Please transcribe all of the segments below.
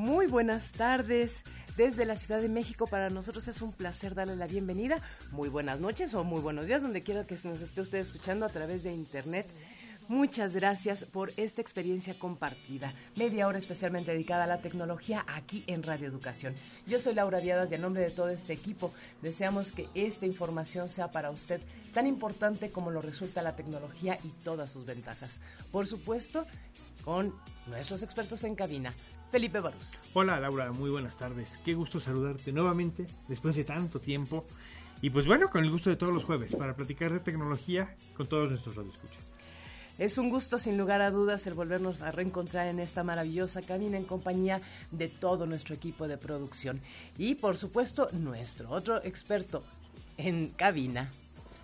Muy buenas tardes. Desde la Ciudad de México, para nosotros es un placer darle la bienvenida. Muy buenas noches o muy buenos días, donde quiera que se nos esté usted escuchando a través de internet. Muchas gracias por esta experiencia compartida. Media hora especialmente dedicada a la tecnología aquí en Radio Educación. Yo soy Laura Viadas y a nombre de todo este equipo deseamos que esta información sea para usted tan importante como lo resulta la tecnología y todas sus ventajas. Por supuesto, con nuestros expertos en cabina. Felipe Barús. Hola Laura, muy buenas tardes. Qué gusto saludarte nuevamente después de tanto tiempo. Y pues bueno, con el gusto de todos los jueves para platicar de tecnología con todos nuestros radioescuchas. Es un gusto sin lugar a dudas el volvernos a reencontrar en esta maravillosa cabina en compañía de todo nuestro equipo de producción y por supuesto nuestro otro experto en cabina,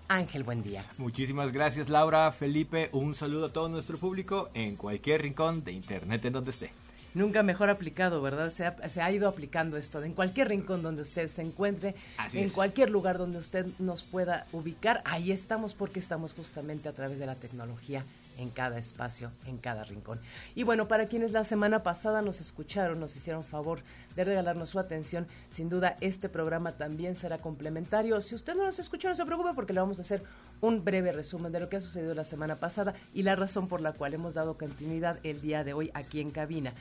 Ángel, buen día. Muchísimas gracias Laura, Felipe, un saludo a todo nuestro público en cualquier rincón de internet en donde esté. Nunca mejor aplicado, ¿verdad? Se ha, se ha, ido aplicando esto en cualquier rincón donde usted se encuentre, Así en es. cualquier lugar donde usted nos pueda ubicar. Ahí estamos porque estamos justamente a través de la tecnología en cada espacio, en cada rincón. Y bueno, para quienes la semana pasada nos escucharon, nos hicieron favor de regalarnos su atención, sin duda este programa también será complementario. Si usted no nos escuchó, no se preocupe porque le vamos a hacer un breve resumen de lo que ha sucedido la semana pasada y la razón por la cual hemos dado continuidad el día de hoy aquí en cabina.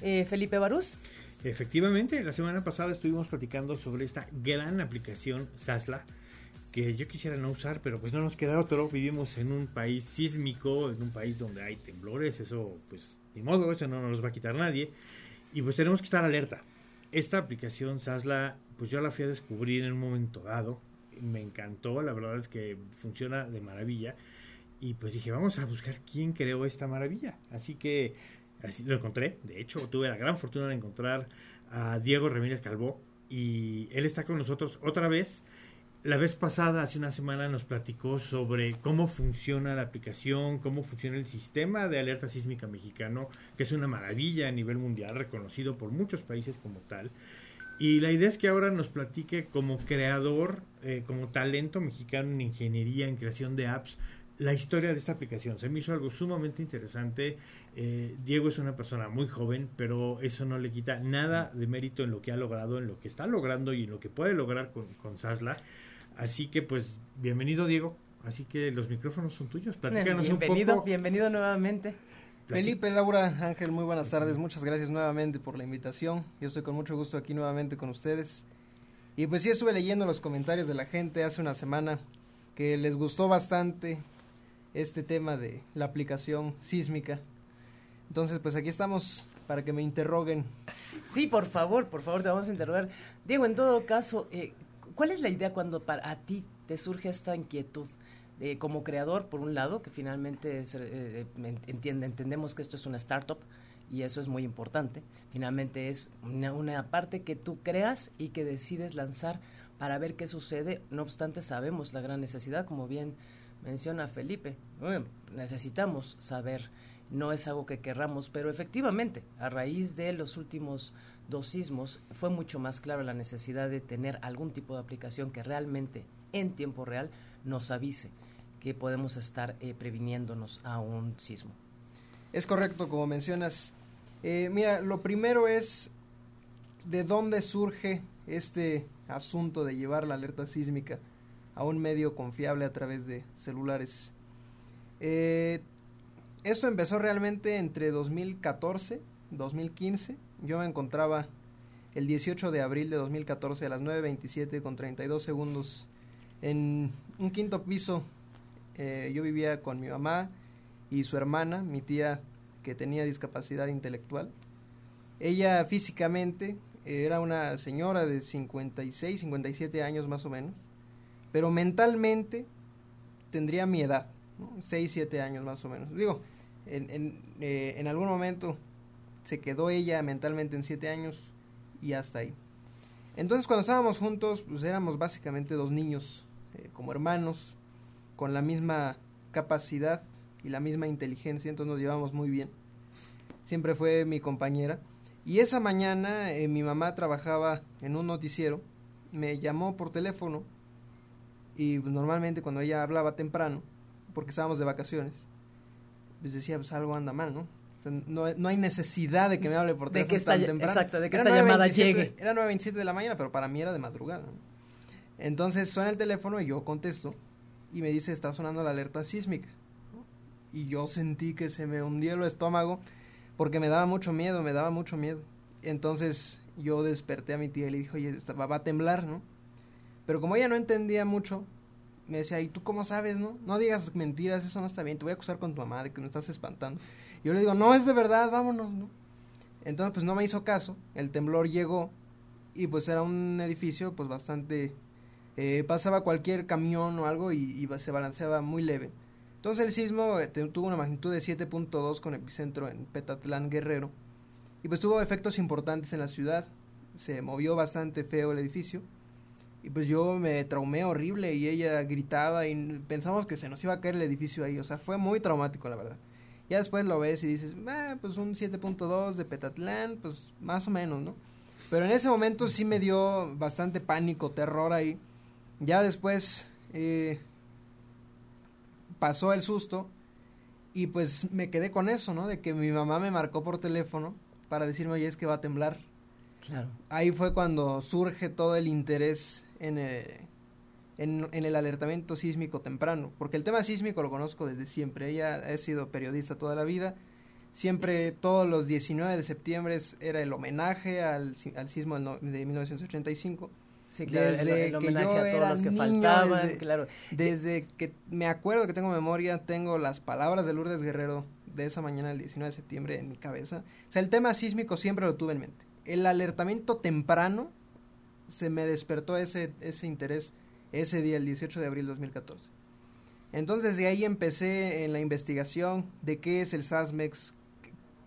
Eh, Felipe Barús. Efectivamente, la semana pasada estuvimos platicando sobre esta gran aplicación Sasla que yo quisiera no usar, pero pues no nos queda otro. Vivimos en un país sísmico, en un país donde hay temblores, eso pues ni modo, eso no nos va a quitar nadie. Y pues tenemos que estar alerta. Esta aplicación Sasla, pues yo la fui a descubrir en un momento dado. Me encantó, la verdad es que funciona de maravilla. Y pues dije, vamos a buscar quién creó esta maravilla. Así que así lo encontré. De hecho, tuve la gran fortuna de encontrar a Diego Ramírez Calvó. Y él está con nosotros otra vez. La vez pasada, hace una semana, nos platicó sobre cómo funciona la aplicación, cómo funciona el sistema de alerta sísmica mexicano, que es una maravilla a nivel mundial, reconocido por muchos países como tal. Y la idea es que ahora nos platique como creador, eh, como talento mexicano en ingeniería, en creación de apps, la historia de esta aplicación. Se me hizo algo sumamente interesante. Eh, Diego es una persona muy joven, pero eso no le quita nada de mérito en lo que ha logrado, en lo que está logrando y en lo que puede lograr con, con Sasla. Así que pues bienvenido Diego. Así que los micrófonos son tuyos. Platícanos bienvenido, un poco. Bienvenido nuevamente. Felipe, Laura, Ángel, muy buenas tardes. Muchas gracias nuevamente por la invitación. Yo estoy con mucho gusto aquí nuevamente con ustedes. Y pues sí estuve leyendo los comentarios de la gente hace una semana que les gustó bastante este tema de la aplicación sísmica. Entonces, pues aquí estamos para que me interroguen. Sí, por favor, por favor, te vamos a interrogar. Diego, en todo caso, eh, ¿cuál es la idea cuando para a ti te surge esta inquietud? Eh, como creador, por un lado, que finalmente es, eh, entiende, entendemos que esto es una startup y eso es muy importante. Finalmente es una, una parte que tú creas y que decides lanzar para ver qué sucede. No obstante, sabemos la gran necesidad, como bien menciona Felipe. Necesitamos saber, no es algo que querramos, pero efectivamente, a raíz de los últimos dos sismos, fue mucho más clara la necesidad de tener algún tipo de aplicación que realmente en tiempo real nos avise que podemos estar eh, previniéndonos a un sismo. Es correcto, como mencionas. Eh, mira, lo primero es de dónde surge este asunto de llevar la alerta sísmica a un medio confiable a través de celulares. Eh, esto empezó realmente entre 2014, 2015. Yo me encontraba el 18 de abril de 2014 a las 9.27 con 32 segundos en un quinto piso. Eh, yo vivía con mi mamá y su hermana, mi tía que tenía discapacidad intelectual. Ella físicamente era una señora de 56, 57 años más o menos, pero mentalmente tendría mi edad, ¿no? 6, 7 años más o menos. Digo, en, en, eh, en algún momento se quedó ella mentalmente en 7 años y hasta ahí. Entonces cuando estábamos juntos, pues éramos básicamente dos niños, eh, como hermanos, con la misma capacidad y la misma inteligencia, entonces nos llevamos muy bien. Siempre fue mi compañera. Y esa mañana eh, mi mamá trabajaba en un noticiero, me llamó por teléfono y normalmente cuando ella hablaba temprano, porque estábamos de vacaciones, pues decía, pues algo anda mal, ¿no? No, no, hay necesidad de que me hable por teléfono de que esta, tan temprano. Exacto, de que era esta llamada llegue. Era 9.27 de la mañana, pero para mí era de madrugada. Entonces suena el teléfono y yo contesto y me dice, está sonando la alerta sísmica. Y yo sentí que se me hundió el estómago porque me daba mucho miedo, me daba mucho miedo. Entonces yo desperté a mi tía y le dije, oye, va, va a temblar, ¿no? Pero como ella no entendía mucho, me decía, ¿y tú cómo sabes, no? No digas mentiras, eso no está bien, te voy a acusar con tu mamá de que me estás espantando. Yo le digo, no, es de verdad, vámonos, ¿no? Entonces, pues no me hizo caso, el temblor llegó y pues era un edificio pues bastante... Eh, pasaba cualquier camión o algo y, y, se balanceaba muy leve. Entonces el sismo eh, tuvo una magnitud de 7.2 con epicentro en Petatlán, Guerrero. Y pues tuvo efectos importantes en la ciudad. Se movió bastante feo el edificio. Y pues yo me traumé horrible y ella gritaba y pensamos que se nos iba a caer el edificio ahí. O sea, fue muy traumático, la verdad. Ya después lo ves y dices, ah, pues un 7.2 de Petatlán, pues más o menos, ¿no? Pero en ese momento sí me dio bastante pánico, terror ahí. Ya después eh, pasó el susto y pues me quedé con eso, ¿no? De que mi mamá me marcó por teléfono para decirme, oye, es que va a temblar. Claro. Ahí fue cuando surge todo el interés en el, en, en, el alertamiento sísmico temprano, porque el tema sísmico lo conozco desde siempre, ella ha sido periodista toda la vida, siempre todos los 19 de septiembre era el homenaje al, al sismo de 1985. Sí, claro, desde el, el homenaje a todos los que faltaban, desde, claro. Desde que me acuerdo que tengo memoria, tengo las palabras de Lourdes Guerrero de esa mañana del 19 de septiembre en mi cabeza. O sea, el tema sísmico siempre lo tuve en mente. El alertamiento temprano se me despertó ese, ese interés ese día, el 18 de abril de 2014. Entonces de ahí empecé en la investigación de qué es el SASMEX,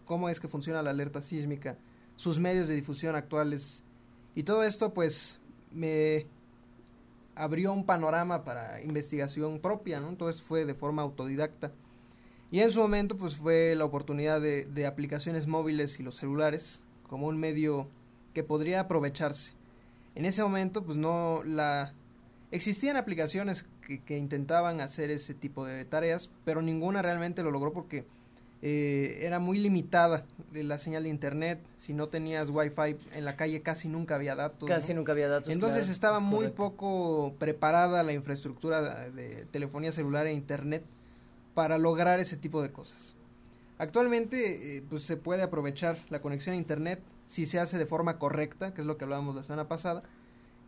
cómo es que funciona la alerta sísmica, sus medios de difusión actuales y todo esto pues me abrió un panorama para investigación propia, ¿no? Todo esto fue de forma autodidacta. Y en su momento pues fue la oportunidad de, de aplicaciones móviles y los celulares como un medio que podría aprovecharse. En ese momento pues no la Existían aplicaciones que, que, intentaban hacer ese tipo de tareas, pero ninguna realmente lo logró porque eh, era muy limitada la señal de internet. Si no tenías wifi en la calle casi nunca había datos. Casi ¿no? nunca había datos. Entonces claro, estaba es muy correcto. poco preparada la infraestructura de telefonía celular e internet para lograr ese tipo de cosas. Actualmente eh, pues se puede aprovechar la conexión a internet si se hace de forma correcta, que es lo que hablábamos la semana pasada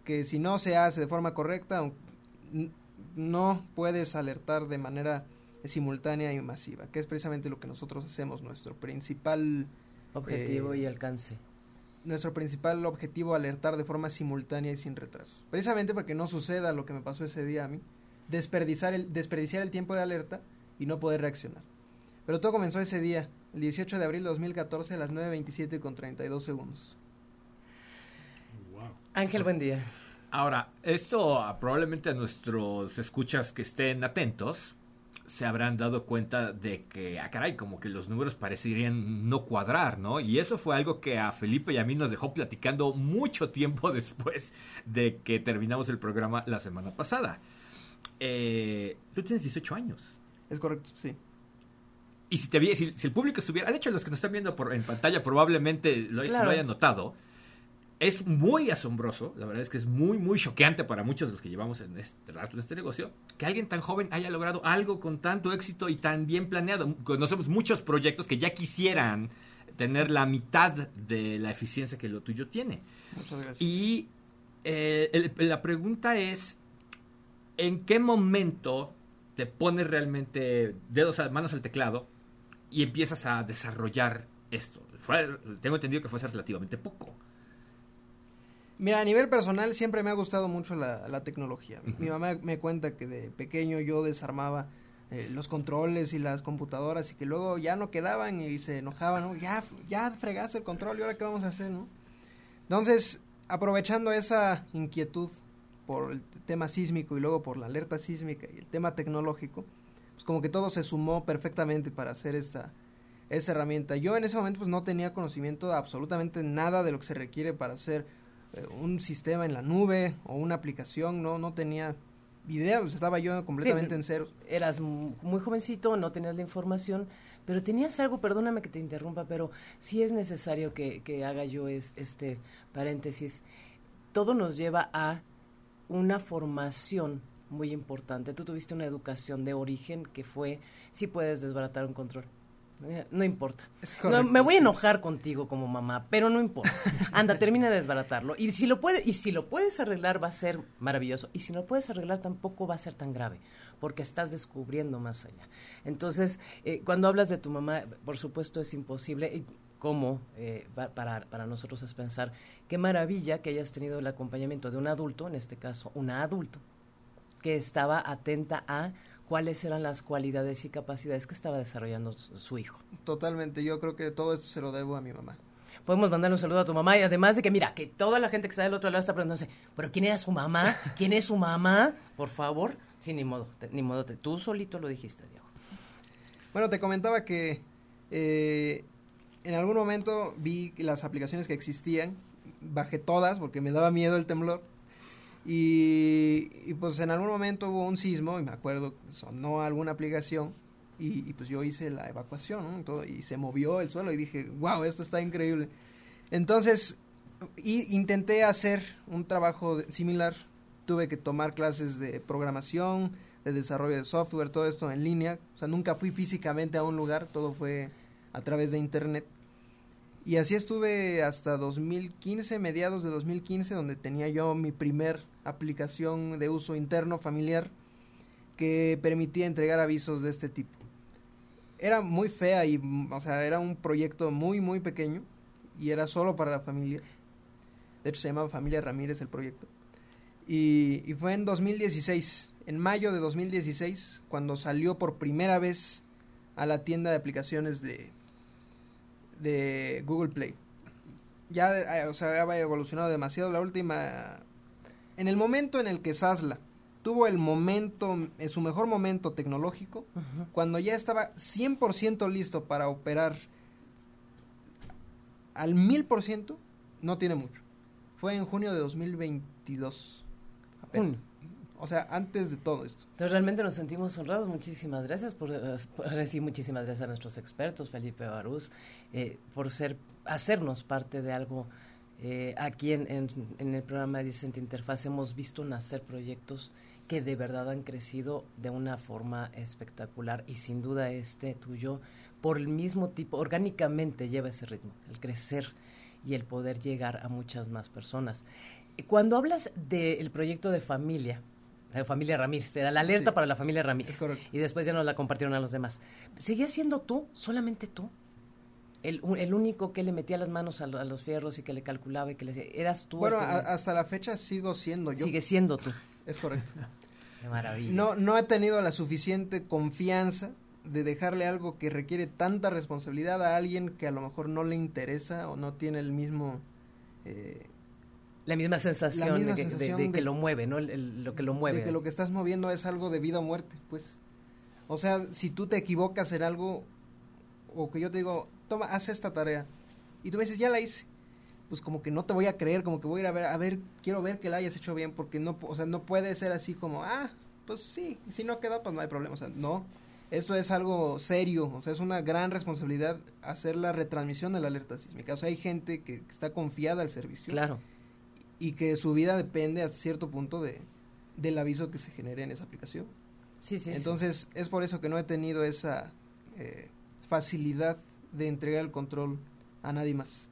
que si no se hace de forma correcta, no puedes alertar de manera simultánea y masiva, que es precisamente lo que nosotros hacemos, nuestro principal objetivo eh, y alcance. Nuestro principal objetivo, alertar de forma simultánea y sin retrasos. Precisamente para que no suceda lo que me pasó ese día a mí, desperdiciar el, desperdiciar el tiempo de alerta y no poder reaccionar. Pero todo comenzó ese día, el 18 de abril de 2014 a las 9.27 con 32 segundos. Ángel, buen día. Ahora, esto uh, probablemente a nuestros escuchas que estén atentos se habrán dado cuenta de que, ah, caray, como que los números parecerían no cuadrar, ¿no? Y eso fue algo que a Felipe y a mí nos dejó platicando mucho tiempo después de que terminamos el programa la semana pasada. Eh, tú tienes 18 años. Es correcto, sí. Y si, te, si, si el público estuviera, de hecho los que nos están viendo por, en pantalla probablemente lo, Claro. lo hayan notado, es muy asombroso, la verdad es que es muy, muy choqueante para muchos de los que llevamos en este rato en este negocio, que alguien tan joven haya logrado algo con tanto éxito y tan bien planeado. Conocemos muchos proyectos que ya quisieran tener la mitad de la eficiencia que lo tuyo tiene. Muchas gracias. Y eh, el- la pregunta es, ¿en qué momento te pones realmente dedos, a- manos al teclado y empiezas a desarrollar esto? Fue- tengo entendido que fue hace relativamente poco. Mira, a nivel personal siempre me ha gustado mucho la, la tecnología. Mi mamá me cuenta que de pequeño yo desarmaba eh, los controles y las computadoras y que luego ya no quedaban y se enojaban, ¿no? Ya, ya fregaste el control y ahora qué vamos a hacer, ¿no? Entonces, aprovechando esa inquietud por el tema sísmico y luego por la alerta sísmica y el tema tecnológico, pues como que todo se sumó perfectamente para hacer esta, esta herramienta. Yo en ese momento pues no tenía conocimiento de absolutamente nada de lo que se requiere para hacer un sistema en la nube o una aplicación, no, no tenía idea, pues estaba yo completamente Sí, en cero. Eras mu- muy jovencito, no tenías la información, pero tenías algo, perdóname que te interrumpa, pero sí es necesario que, que haga yo es, este paréntesis. Todo nos lleva a una formación muy importante. Tú tuviste una educación de origen que fue, sí puedes desbaratar un control. Eh, No importa. No, me voy a enojar contigo como mamá, pero no importa. Anda, termina de desbaratarlo. Y si lo puede, y si lo puedes arreglar va a ser maravilloso. Y si no lo puedes arreglar tampoco va a ser tan grave, porque estás descubriendo más allá. Entonces, eh, cuando hablas de tu mamá, por supuesto es imposible. y ¿Cómo? eh, para, para nosotros es pensar, qué maravilla que hayas tenido el acompañamiento de un adulto, en este caso, una adulto, que estaba atenta a cuáles eran las cualidades y capacidades que estaba desarrollando su- hijo. Totalmente, yo creo que todo esto se lo debo a mi mamá. Podemos mandarle un saludo a tu mamá y además de que, mira, que toda la gente que está del otro lado está preguntándose, ¿pero quién era su mamá? ¿Quién es su mamá? Por favor. Sí, ni modo, te- ni modo, te- tú solito lo dijiste, Diego. Bueno, te comentaba que eh, en algún momento vi las aplicaciones que existían, bajé todas porque me daba miedo el temblor. Y, pues en algún momento hubo un sismo y me acuerdo, sonó alguna aplicación y, pues yo hice la evacuación ¿no? Todo, y se movió el suelo y dije, wow, esto está increíble. Entonces, y, intenté hacer un trabajo similar, tuve que tomar clases de programación, de desarrollo de software, todo esto en línea. O sea, nunca fui físicamente a un lugar, todo fue a través de internet. Y así estuve hasta 2015, mediados de 2015, donde tenía yo mi primer aplicación de uso interno familiar que permitía entregar avisos de este tipo. Era muy fea y, o sea, era un proyecto muy, muy pequeño y era solo para la familia. De hecho, se llamaba Familia Ramírez el proyecto. Y, y fue en 2016, en mayo de 2016, cuando salió por primera vez a la tienda de aplicaciones de, de Google Play. Ya, eh, o sea, había evolucionado demasiado. La última. En el momento en el que Sasla tuvo el momento, en su mejor momento tecnológico, cuando ya estaba 100% listo para operar al 1000%, no tiene mucho. Fue en junio de 2022. apenas. Junio. O sea, antes de todo esto. Entonces realmente nos sentimos honrados. Muchísimas gracias por, eh, por decir muchísimas gracias a nuestros expertos, Felipe Barús, eh, por ser, hacernos parte de algo. Eh, aquí en, en, en el programa de Dicente Interfaz hemos visto nacer proyectos que de verdad han crecido de una forma espectacular y sin duda este tuyo, por el mismo tipo, orgánicamente lleva ese ritmo, el crecer y el poder llegar a muchas más personas. Cuando hablas del proyecto de familia, la familia Ramírez, era la alerta Sí. para la familia Ramírez. Es correcto. Y después ya nos la compartieron a los demás. ¿Seguías siendo tú, solamente tú? El, el único que le metía las manos a, lo- a los fierros y que le calculaba y que le decía, eras tú. Bueno, a- hasta la fecha sigo siendo yo. Sigue siendo tú. Es correcto. Qué maravilla. No, no he tenido la suficiente confianza de dejarle algo que requiere tanta responsabilidad a alguien que a lo mejor no le interesa o no tiene el mismo... eh, la misma sensación, misma de, sensación de que lo mueve, ¿no? El- el- lo que lo mueve. de que lo que estás moviendo es algo de vida o muerte, pues. O sea, si tú te equivocas en algo o que yo te digo, toma, haz esta tarea y tú me dices, ya la hice, pues como que no te voy a creer, como que voy a ir a ver, a ver, quiero ver que la hayas hecho bien, porque no, o sea, no puede ser así como, ah, pues sí, si no quedó, pues no hay problema, o sea, no, esto es algo serio, o sea, es una gran responsabilidad hacer la retransmisión de la alerta sísmica. O sea, hay gente que está confiada al servicio Claro. y que su vida depende hasta cierto punto de, del aviso que se genere en esa aplicación. Sí, sí. sí. Entonces, es por eso que no he tenido esa eh, facilidad de entregar el control a nadie más.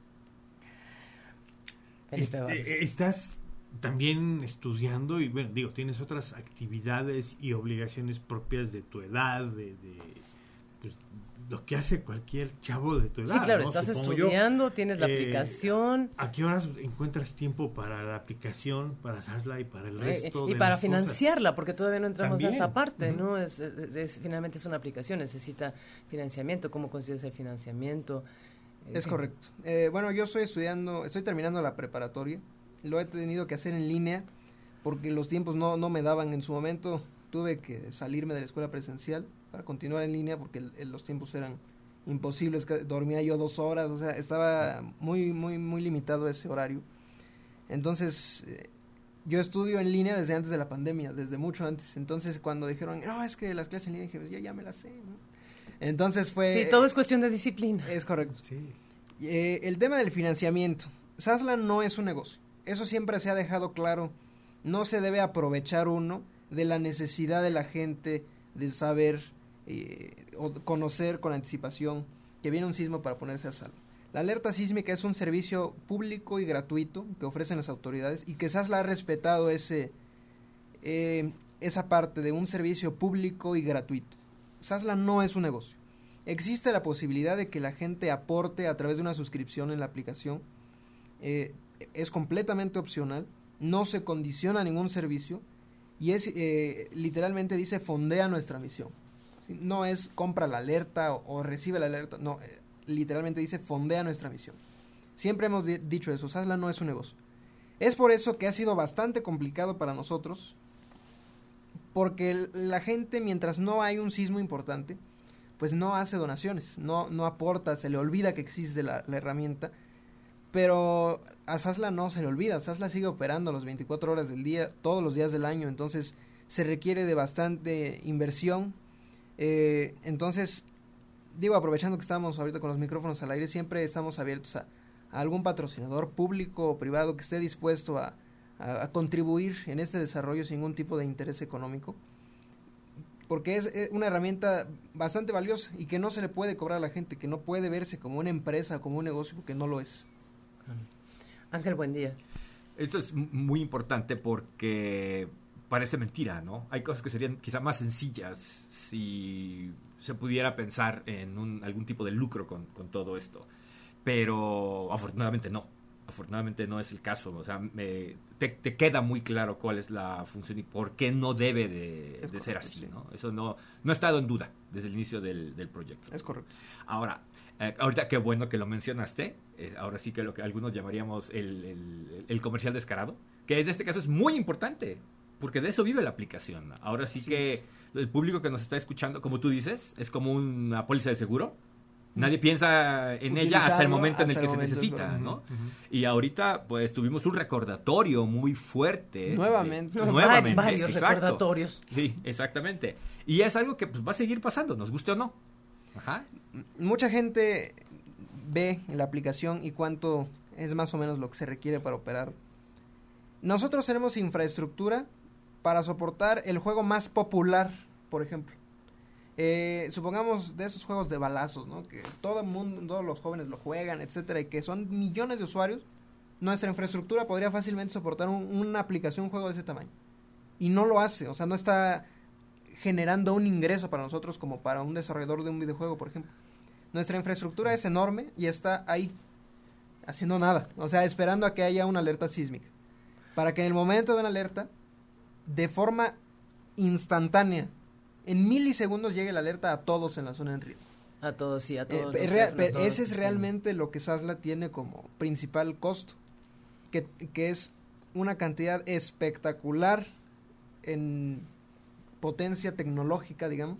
Este, estás también estudiando y bueno, digo, tienes otras actividades y obligaciones propias de tu edad, de, de, pues, lo que hace cualquier chavo de tu edad. Sí, claro, ¿no? estás Supongo yo. estudiando, tienes la Eh, aplicación. ¿A qué horas encuentras tiempo para la aplicación, para Sasla y para el eh, resto y de para las cosas? financiarla, porque todavía no entramos a esa También. parte. ¿no? Es, es- es- finalmente es una aplicación, necesita financiamiento. ¿Cómo consigues el financiamiento? Eh, Es correcto. Eh, bueno, yo estoy estudiando, estoy terminando la preparatoria. Lo he tenido que hacer en línea porque los tiempos no, no me daban en su momento. Tuve que salirme de la escuela presencial para continuar en línea porque el- el- los tiempos eran imposibles. Dormía yo dos horas, o sea, estaba muy, muy, muy limitado ese horario. Entonces, eh, yo estudio en línea desde antes de la pandemia, desde mucho antes. Entonces, cuando dijeron, no, es que las clases en línea, dije, "Pues yo ya me las sé. ¿no?". Entonces fue... Sí, todo es cuestión de disciplina. Es correcto. Sí. Eh, el tema del financiamiento. Sasla no es un negocio. Eso siempre se ha dejado claro. No se debe aprovechar uno de la necesidad de la gente de saber eh, o conocer con anticipación que viene un sismo para ponerse a salvo. La alerta sísmica es un servicio público y gratuito que ofrecen las autoridades y que Sasla ha respetado ese, eh, esa parte de un servicio público y gratuito. Sasla no es un negocio. Existe la posibilidad de que la gente aporte a través de una suscripción en la aplicación. Eh, es completamente opcional, no se condiciona ningún servicio y es eh, literalmente dice fondea nuestra misión. No es compra la alerta o, recibe la alerta, no, eh, literalmente dice fondea nuestra misión. Siempre hemos di- dicho eso, Sasla no es un negocio. Es por eso que ha sido bastante complicado para nosotros, porque la gente mientras no hay un sismo importante, pues no hace donaciones, no, no aporta, se le olvida que existe la, la herramienta, pero a Sasla no se le olvida, Sasla sigue operando las 24 horas del día, todos los días del año, entonces se requiere de bastante inversión, eh, entonces digo, aprovechando que estamos ahorita con los micrófonos al aire, siempre estamos abiertos a, a algún patrocinador público o privado que esté dispuesto a, a- a contribuir en este desarrollo sin ningún tipo de interés económico porque es eh, una herramienta bastante valiosa y que no se le puede cobrar a la gente, que no puede verse como una empresa, como un negocio, porque no lo es. Ángel, buen día. Esto es muy importante porque parece mentira, ¿no? Hay cosas que serían quizá más sencillas si se pudiera pensar en un- algún tipo de lucro con, con todo esto. Pero afortunadamente no. Afortunadamente no es el caso. O sea, me- te, te queda muy claro cuál es la función y por qué no debe de, de ser así, sí. ¿no? Eso no, no ha estado en duda desde el inicio del, del proyecto. Es correcto. Ahora, eh, ahorita qué bueno que lo mencionaste. eh, ahora sí que lo que algunos llamaríamos el, el- el comercial descarado, que en este caso es muy importante, porque de eso vive la aplicación. Ahora sí Así que es. el público que nos está escuchando, como tú dices, es como una póliza de seguro. Nadie piensa en ella hasta el momento en el que el se necesita. ¿no? Y ahorita, pues, tuvimos un recordatorio muy fuerte. Nuevamente. de- No, nuevamente, varios exacto. recordatorios. Sí, exactamente. Y es algo que pues, va a seguir pasando, nos guste o no. Ajá. Mucha gente ve la aplicación y cuánto es más o menos lo que se requiere para operar. Nosotros tenemos infraestructura para soportar el juego más popular, por ejemplo. Eh, supongamos de esos juegos de balazos, ¿no? Que todo el mundo, todos los jóvenes lo juegan, etcétera, y que son millones de usuarios. Nuestra infraestructura podría fácilmente soportar un- una aplicación, un juego de ese tamaño. Y no lo hace, o sea, no está generando un ingreso para nosotros como para un desarrollador de un videojuego, por ejemplo. Nuestra infraestructura es enorme y está ahí, haciendo nada, o sea, esperando a que haya una alerta sísmica. Para que en el momento de una alerta, de forma instantánea, en milisegundos llegue la alerta a todos en la zona en riesgo. A todos, sí, a Eh, todos. ese es realmente lo que Sasla tiene como principal costo, que, que es una cantidad espectacular en potencia tecnológica, digamos,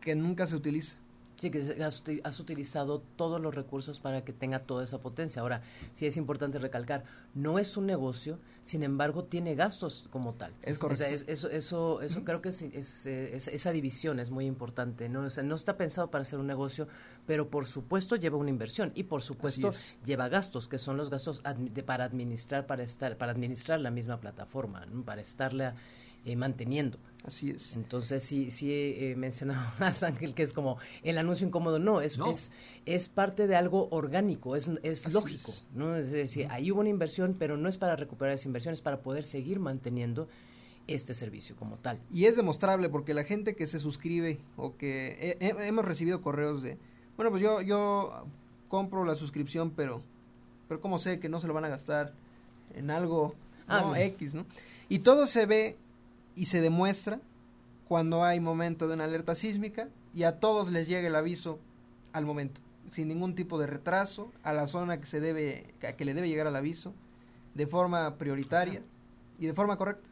que nunca se utiliza. Sí, que has, uti- has utilizado todos los recursos para que tenga toda esa potencia. Ahora, sí es importante recalcar, no es un negocio, sin embargo, tiene gastos como tal. Es O correcto. sea, es- eso, eso, eso creo que es, es, eh, es- esa división es muy importante. ¿no? O sea, no está pensado para hacer un negocio, pero por supuesto lleva una inversión y por supuesto es. lleva gastos, que son los gastos admi- de- para administrar, para estar, para administrar la misma plataforma, ¿no? para estarla eh, manteniendo. Así es. Entonces sí, sí eh, mencionabas Ángel que es como el anuncio incómodo. No, es, No. es, es parte de algo orgánico, es, es lógico. es. ¿no? Es decir, ahí hubo una inversión, pero no es para recuperar esa inversión, es para poder seguir manteniendo este servicio como tal. Y es demostrable porque la gente que se suscribe o que he- he- hemos recibido correos de, bueno, pues yo yo compro la suscripción, pero pero cómo sé que no se lo van a gastar en algo Ah, no. X, ¿no? Y todo se ve y se demuestra cuando hay momento de una alerta sísmica y a todos les llega el aviso al momento, sin ningún tipo de retraso, a la zona que se debe a que le debe llegar el aviso de forma prioritaria y de forma correcta.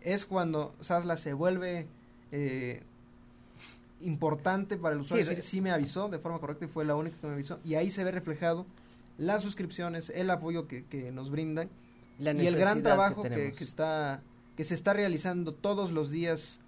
Es cuando Sasla se vuelve eh, importante para el usuario. Sí, decir, sí me avisó de forma correcta y fue la única que me avisó. Y ahí se ve reflejado las suscripciones, el apoyo que, que nos brindan La y el gran trabajo que está que se está realizando todos los días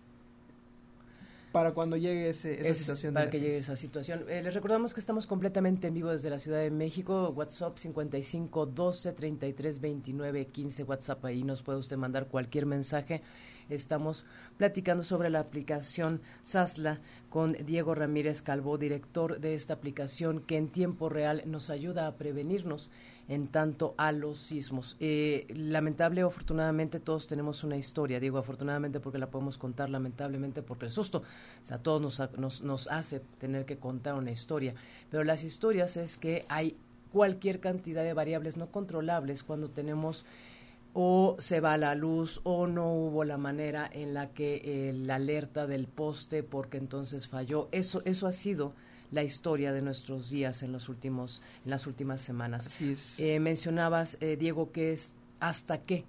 para cuando llegue ese, esa Es situación. para que emergencia. llegue esa situación. Eh, les recordamos que estamos completamente en vivo desde la Ciudad de México. WhatsApp 55 12 33 29 15. WhatsApp ahí nos puede usted mandar cualquier mensaje. Estamos platicando sobre la aplicación Sasla con Diego Ramírez Calvo, director de esta aplicación que en tiempo real nos ayuda a prevenirnos en tanto a los sismos. Eh, lamentable afortunadamente todos tenemos una historia, digo afortunadamente porque la podemos contar, lamentablemente porque el susto, o sea, todos nos, nos, nos hace tener que contar una historia, pero las historias es que hay cualquier cantidad de variables no controlables cuando tenemos o se va la luz o no hubo la manera en la que eh, la alerta del poste porque entonces falló. Eso, eso ha sido la historia de nuestros días en los últimos, en las últimas semanas. Así es. Eh, mencionabas, eh, Diego, que es hasta qué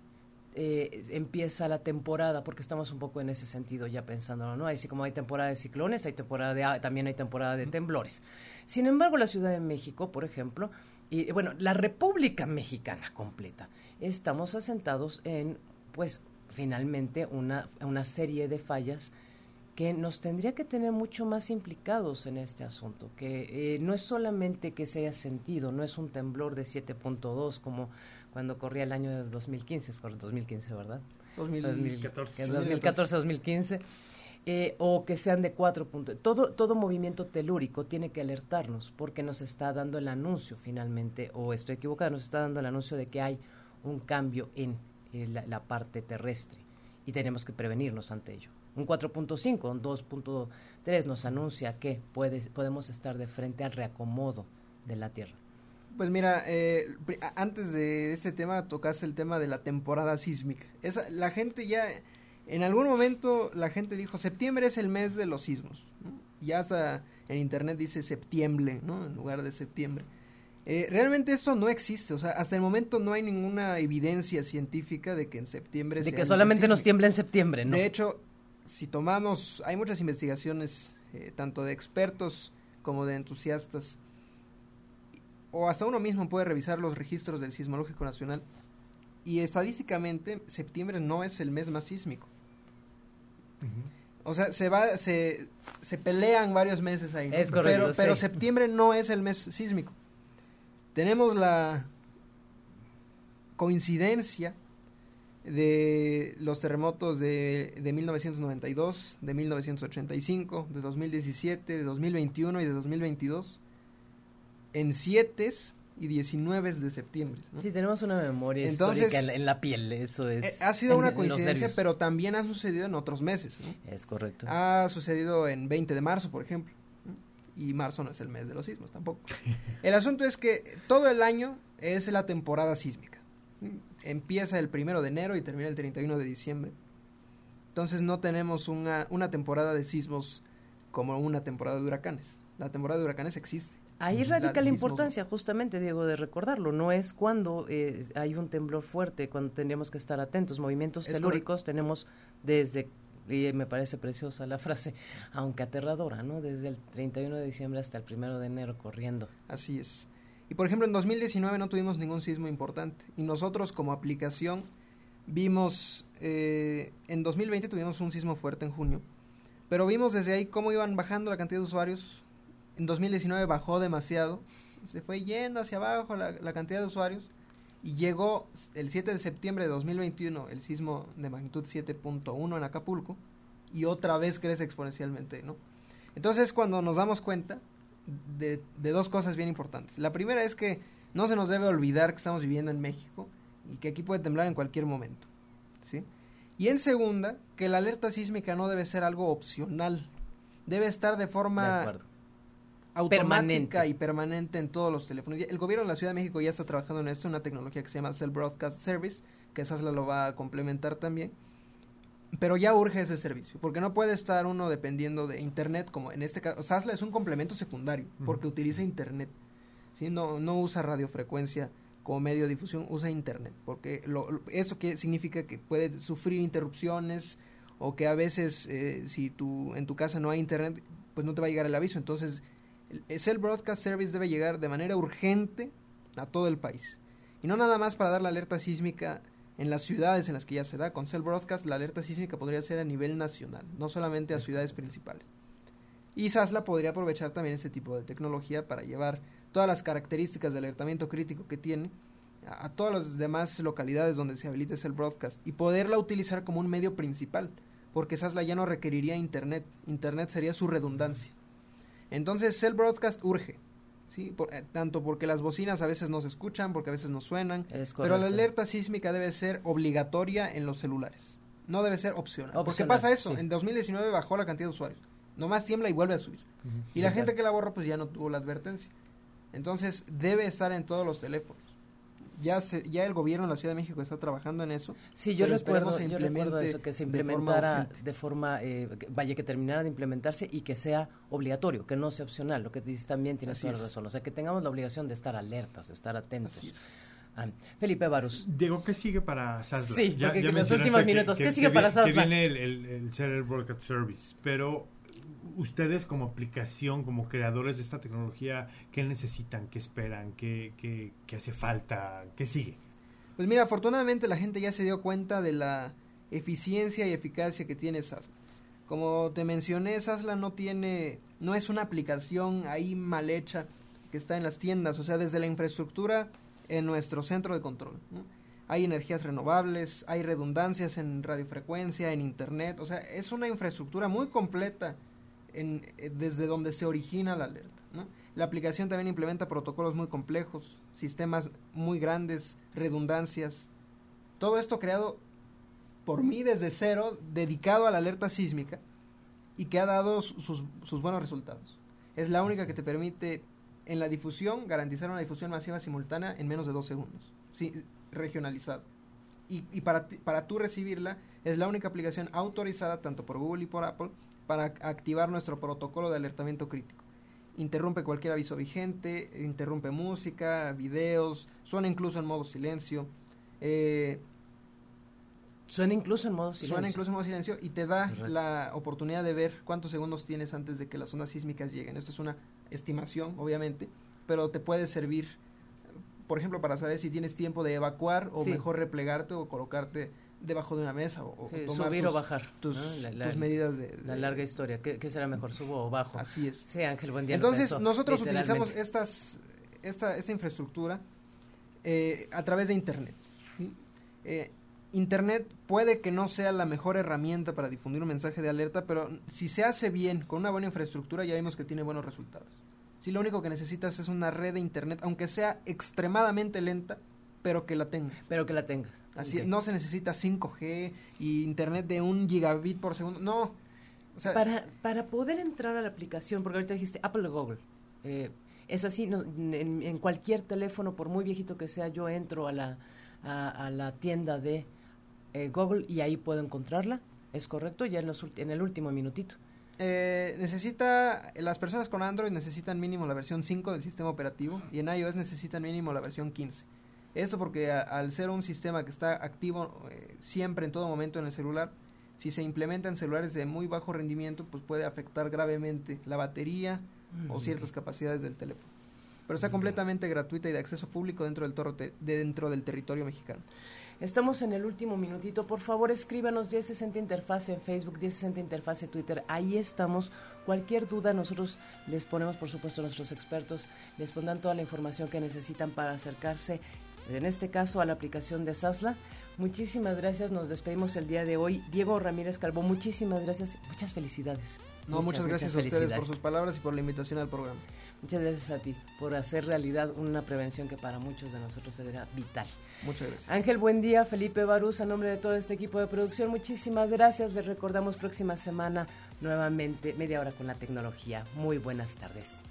eh, empieza la temporada, porque estamos un poco en ese sentido ya pensándolo, ¿no? Así como hay temporada de ciclones, hay temporada de, a- también hay temporada de temblores. Sin embargo, la Ciudad de México, por ejemplo, y bueno, la República Mexicana completa, estamos asentados en, pues, finalmente una, una serie de fallas que nos tendría que tener mucho más implicados en este asunto, que eh, no es solamente que se haya sentido, no es un temblor de 7.2 como cuando corría el año de 2015, es correcto, 2015, ¿verdad? 2014. 2014-2015, eh, o que sean de 4 puntos. Todo, todo movimiento telúrico tiene que alertarnos porque nos está dando el anuncio finalmente, o estoy equivocada, nos está dando el anuncio de que hay un cambio en eh, la, parte terrestre y tenemos que prevenirnos ante ello. Un 4.5, un 2.3 nos anuncia que puede, podemos estar de frente al reacomodo de la Tierra. Pues mira, eh, antes de este tema tocaste el tema de la temporada sísmica. Esa, la gente ya, en algún momento la gente dijo, septiembre es el mes de los sismos. ¿no? Ya hasta en internet dice septiembre, ¿no? En lugar de septiembre. Eh, realmente esto no existe, o sea, hasta el momento no hay ninguna evidencia científica de que en septiembre De que solamente nos tiembla en septiembre, ¿no? De hecho, si tomamos, hay muchas investigaciones, eh, tanto de expertos como de entusiastas, o hasta uno mismo puede revisar los registros del Sismológico Nacional, y estadísticamente septiembre no es el mes más sísmico. O sea, se va, se, se pelean varios meses ahí. ¿no? Es correcto, Pero, septiembre no es el mes sísmico. Tenemos la coincidencia de los terremotos de, de 1992, de 1985, de 2017, de 2021 y de 2022 en 7 y 19 de septiembre. ¿no? Sí, tenemos una memoria Entonces, histórica en la, piel, eso es. Eh, ha sido en- una coincidencia, pero también ha sucedido en otros meses. ¿no? Es correcto. Ha sucedido en 20 de marzo, por ejemplo. Y marzo no es el mes de los sismos tampoco. El asunto es que todo el año es la temporada sísmica. Empieza el primero de enero y termina el 31 de diciembre. Entonces no tenemos una, una temporada de sismos como una temporada de huracanes. La temporada de huracanes existe. Ahí radica la importancia, justamente, Diego, de recordarlo. No es cuando eh, hay un temblor fuerte, cuando tendríamos que estar atentos. Movimientos Es telúricos tenemos desde Y me parece preciosa la frase, aunque aterradora, ¿no? Desde el 31 de diciembre hasta el 1 de enero corriendo. Así es. Y por ejemplo, en 2019 no tuvimos ningún sismo importante. Y nosotros como aplicación vimos, eh, en 2020 tuvimos un sismo fuerte en junio, pero vimos desde ahí cómo iban bajando la cantidad de usuarios. En 2019 bajó demasiado, se fue yendo hacia abajo la, cantidad de usuarios y llegó el 7 de septiembre de 2021 el sismo de magnitud 7.1 en Acapulco y otra vez crece exponencialmente, ¿no? Entonces cuando nos damos cuenta de, de, dos cosas bien importantes. La primera es que no se nos debe olvidar que estamos viviendo en México y que aquí puede temblar en cualquier momento, ¿sí? Y en segunda, que la alerta sísmica no debe ser algo opcional, debe estar de forma De automática Permanente. y permanente en todos los teléfonos. El gobierno de la Ciudad de México ya está trabajando en esto, una tecnología que se llama Cell Broadcast Service, que SASLA lo va a complementar también. Pero ya urge ese servicio, porque no puede estar uno dependiendo de Internet, como en este caso. SASLA es un complemento secundario, porque utiliza Internet. ¿sí? No, no usa radiofrecuencia como medio de difusión, usa Internet, porque lo, lo- eso que significa que puede sufrir interrupciones o que a veces eh, si tú, en tu casa no hay Internet, pues no te va a llegar el aviso. Entonces, Cell Broadcast Service debe llegar de manera urgente a todo el país. Y no nada más para dar la alerta sísmica en las ciudades en las que ya se da. Con Cell Broadcast la alerta sísmica podría ser a nivel nacional, no solamente a ciudades principales. Y SASLA podría aprovechar también ese tipo de tecnología para llevar todas las características de alertamiento crítico que tiene a, a todas las demás localidades donde se habilite Cell Broadcast y poderla utilizar como un medio principal, porque SASLA ya no requeriría Internet. Internet sería su redundancia. Entonces, Cell Broadcast urge, ¿sí? Por- eh, tanto porque las bocinas a veces no se escuchan, porque a veces no suenan, pero la alerta sísmica debe ser obligatoria en los celulares. No debe ser opcional. Porque pasa eso, sí. en 2019 bajó la cantidad de usuarios. Nomás tiembla y vuelve a subir. Y la gente claro. que la borra pues ya no tuvo la advertencia. Entonces, debe estar en todos los teléfonos. Ya se, ya el gobierno de la Ciudad de México está trabajando en eso. Sí, yo recuerdo, yo recuerdo eso, que se de forma implementara de forma, eh, que- vaya, que terminara de implementarse y que sea obligatorio, que no sea opcional, lo que dices también tienes Así toda la razón, o sea, que tengamos la obligación de estar alertas, de estar atentos. Así es. Ah, Felipe Barus, Diego, ¿qué sigue para Sasla? Sí, porque en los últimos minutos, ¿qué sigue vi- para Que Sasla? viene el, el, el Broadcast Service, pero ustedes como aplicación, como creadores de esta tecnología, ¿qué necesitan? ¿Qué esperan? ¿Qué, qué, qué hace falta? ¿Qué sigue? Pues mira, afortunadamente la gente ya se dio cuenta de la eficiencia y eficacia que tiene Sasla. Como te mencioné, Sasla no tiene, no es una aplicación ahí mal hecha que está en las tiendas, o sea, desde la infraestructura en nuestro centro de control. Hay energías renovables, hay redundancias en radiofrecuencia, en internet, o sea, es una infraestructura muy completa en, eh, desde donde se origina la alerta. ¿no? La aplicación también implementa protocolos muy complejos, sistemas muy grandes, redundancias. Todo esto creado por mí desde cero, dedicado a la alerta sísmica y que ha dado su- sus, sus buenos resultados. Es la única que te permite en la difusión garantizar una difusión masiva simultánea en menos de dos segundos, sí, regionalizado. Y, y para, para tú recibirla es la única aplicación autorizada tanto por Google y por Apple para ac- activar nuestro protocolo de alertamiento crítico. Interrumpe cualquier aviso vigente, interrumpe música, videos, suena incluso en modo silencio. Eh, suena incluso en modo silencio. Suena incluso en modo silencio y te da Correcto. la oportunidad de ver cuántos segundos tienes antes de que las ondas sísmicas lleguen. Esto es una estimación, obviamente, pero te puede servir, por ejemplo, para saber si tienes tiempo de evacuar o Sí. mejor replegarte o colocarte debajo de una mesa o, Sí, tomar subir tus, o bajar. tus, ¿no? La- la- tus medidas de, La larga historia, ¿qué, qué será mejor, subo o bajo? Así es. Sí, Ángel, buen día. Entonces, pensó, nosotros utilizamos estas, esta, esta infraestructura eh, a través de Internet. ¿sí? Eh, Internet puede que no sea la mejor herramienta para difundir un mensaje de alerta, pero si se hace bien, con una buena infraestructura, ya vimos que tiene buenos resultados. Si lo único que necesitas es una red de Internet, aunque sea extremadamente lenta, pero que la tengas. Pero que la tengas. Así, Ok. no se necesita 5G y Internet de un gigabit por segundo. No. O sea, Para, para poder entrar a la aplicación, porque ahorita dijiste Apple o Google, eh, es así, no- en, en cualquier teléfono, por muy viejito que sea, yo entro a la, a, a la tienda de eh, Google y ahí puedo encontrarla, ¿es correcto? Ya en, los, en el último minutito. Eh, necesita, las personas con Android necesitan mínimo la versión 5 del sistema operativo y en iOS necesitan mínimo la versión 15. Esto porque a- al ser un sistema que está activo eh, siempre en todo momento en el celular, si se implementan celulares de muy bajo rendimiento, pues puede afectar gravemente la batería o ciertas capacidades del teléfono. Pero está completamente gratuita y de acceso público dentro del, torro te- de- dentro del territorio mexicano. Estamos en el último minutito. Por favor, escríbanos 1060 Interfase en Facebook, 1060 Interfase Twitter. Ahí estamos. Cualquier duda, nosotros les ponemos, por supuesto, a nuestros expertos, les pondrán toda la información que necesitan para acercarse, en este caso, a la aplicación de Sasla. Muchísimas gracias. Nos despedimos el día de hoy. Diego Ramírez Calvo, muchísimas gracias. Muchas felicidades. No, muchas, gracias a ustedes por sus palabras y por la invitación al programa. Muchas gracias a ti por hacer realidad una prevención que para muchos de nosotros era vital. Muchas gracias. Ángel, buen día. Felipe Barús, a nombre de todo este equipo de producción, muchísimas gracias. Les recordamos próxima semana nuevamente media hora con la tecnología. Muy buenas tardes.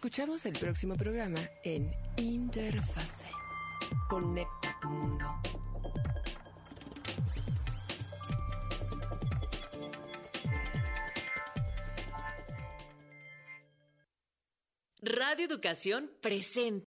Escuchamos el próximo programa en Interfase. Conecta tu mundo. Radio Educación presenta.